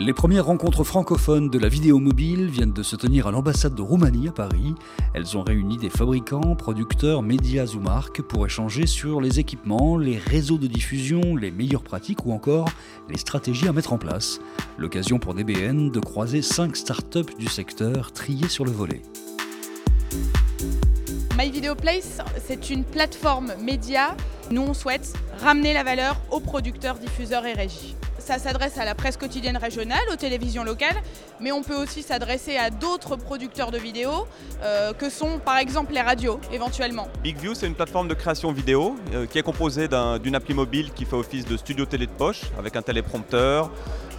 Les premières rencontres francophones de la vidéo mobile viennent de se tenir à l'ambassade de Roumanie à Paris. Elles ont réuni des fabricants, producteurs, médias ou marques pour échanger sur les équipements, les réseaux de diffusion, les meilleures pratiques ou encore les stratégies à mettre en place. L'occasion pour DBN de croiser 5 startups du secteur triées sur le volet. My Place, c'est une plateforme média. Nous, on souhaite ramener la valeur aux producteurs, diffuseurs et régies ça s'adresse à la presse quotidienne régionale, aux télévisions locales, mais on peut aussi s'adresser à d'autres producteurs de vidéos, euh, que sont par exemple les radios éventuellement. BigView, c'est une plateforme de création vidéo euh, qui est composée d'une appli mobile qui fait office de studio télé de poche, avec un téléprompteur,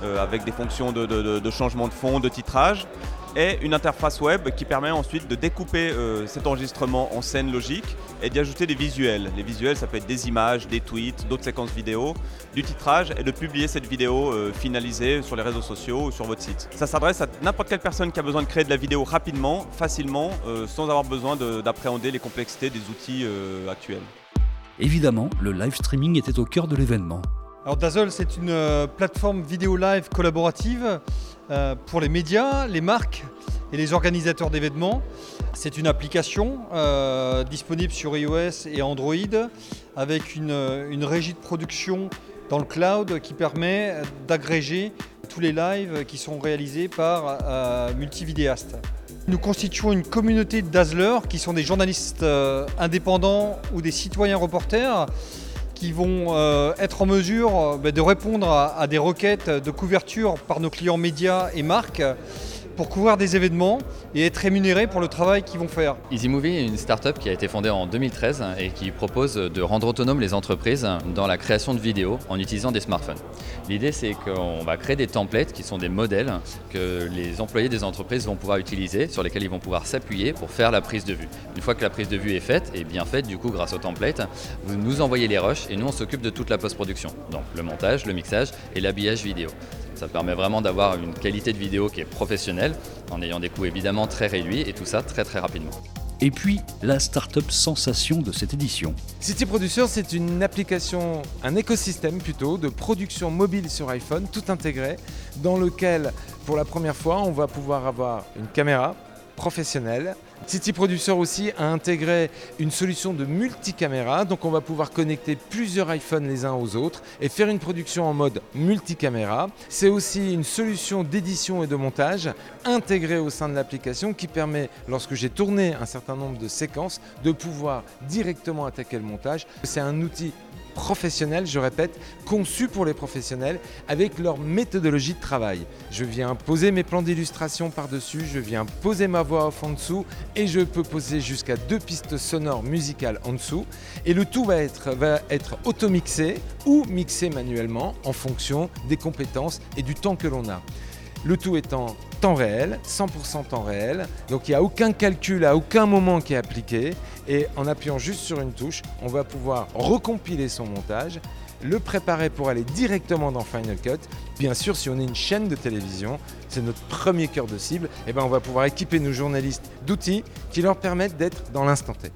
euh, avec des fonctions de changement de fond, de titrage et une interface web qui permet ensuite de découper euh, cet enregistrement en scène logique et d'y ajouter des visuels. Les visuels, ça peut être des images, des tweets, d'autres séquences vidéo, du titrage et de publier cette vidéo euh, finalisée sur les réseaux sociaux ou sur votre site. Ça s'adresse à n'importe quelle personne qui a besoin de créer de la vidéo rapidement, facilement, euh, sans avoir besoin d'appréhender les complexités des outils actuels. Évidemment, le live streaming était au cœur de l'événement. Alors Dazzle, c'est une plateforme vidéo live collaborative pour les médias, les marques et les organisateurs d'événements. C'est une application euh, disponible sur iOS et Android avec une, régie de production dans le cloud qui permet d'agréger tous les lives qui sont réalisés par euh, multividéastes. Nous constituons une communauté de dazzlers qui sont des journalistes indépendants ou des citoyens reporters qui vont euh, être en mesure euh, bah, de répondre à, des requêtes de couverture par nos clients médias et marques pour couvrir des événements et être rémunérés pour le travail qu'ils vont faire. EasyMovie est une start-up qui a été fondée en 2013 et qui propose de rendre autonomes les entreprises dans la création de vidéos en utilisant des smartphones. L'idée c'est qu'on va créer des templates qui sont des modèles que les employés des entreprises vont pouvoir utiliser, sur lesquels ils vont pouvoir s'appuyer pour faire la prise de vue. Une fois que la prise de vue est faite, et bien faite du coup grâce au template, vous nous envoyez les rushs et nous on s'occupe de toute la post-production, donc le montage, le mixage et l'habillage vidéo. Ça permet vraiment d'avoir une qualité de vidéo qui est professionnelle, en ayant des coûts évidemment très réduits et tout ça très très rapidement. Et puis, la start-up sensation de cette édition. City Producer, c'est une application, un écosystème plutôt, de production mobile sur iPhone, tout intégré, dans lequel, pour la première fois, on va pouvoir avoir une caméra professionnelle, City Producer aussi a intégré une solution de multicaméra, donc on va pouvoir connecter plusieurs iPhones les uns aux autres et faire une production en mode multicaméra. C'est aussi une solution d'édition et de montage intégrée au sein de l'application qui permet, lorsque j'ai tourné un certain nombre de séquences, de pouvoir directement attaquer le montage. C'est un outil professionnels, je répète, conçus pour les professionnels avec leur méthodologie de travail. Je viens poser mes plans d'illustration par-dessus, je viens poser ma voix off en dessous et je peux poser jusqu'à deux pistes sonores musicales en dessous. Et le tout va être, va être automixé ou mixé manuellement en fonction des compétences et du temps que l'on a. Le tout étant temps réel, 100% temps réel. Donc il n'y a aucun calcul à aucun moment qui est appliqué. Et en appuyant juste sur une touche, on va pouvoir recompiler son montage, le préparer pour aller directement dans Final Cut. Bien sûr, si on est une chaîne de télévision, c'est notre premier cœur de cible, et eh ben on va pouvoir équiper nos journalistes d'outils qui leur permettent d'être dans l'instant T.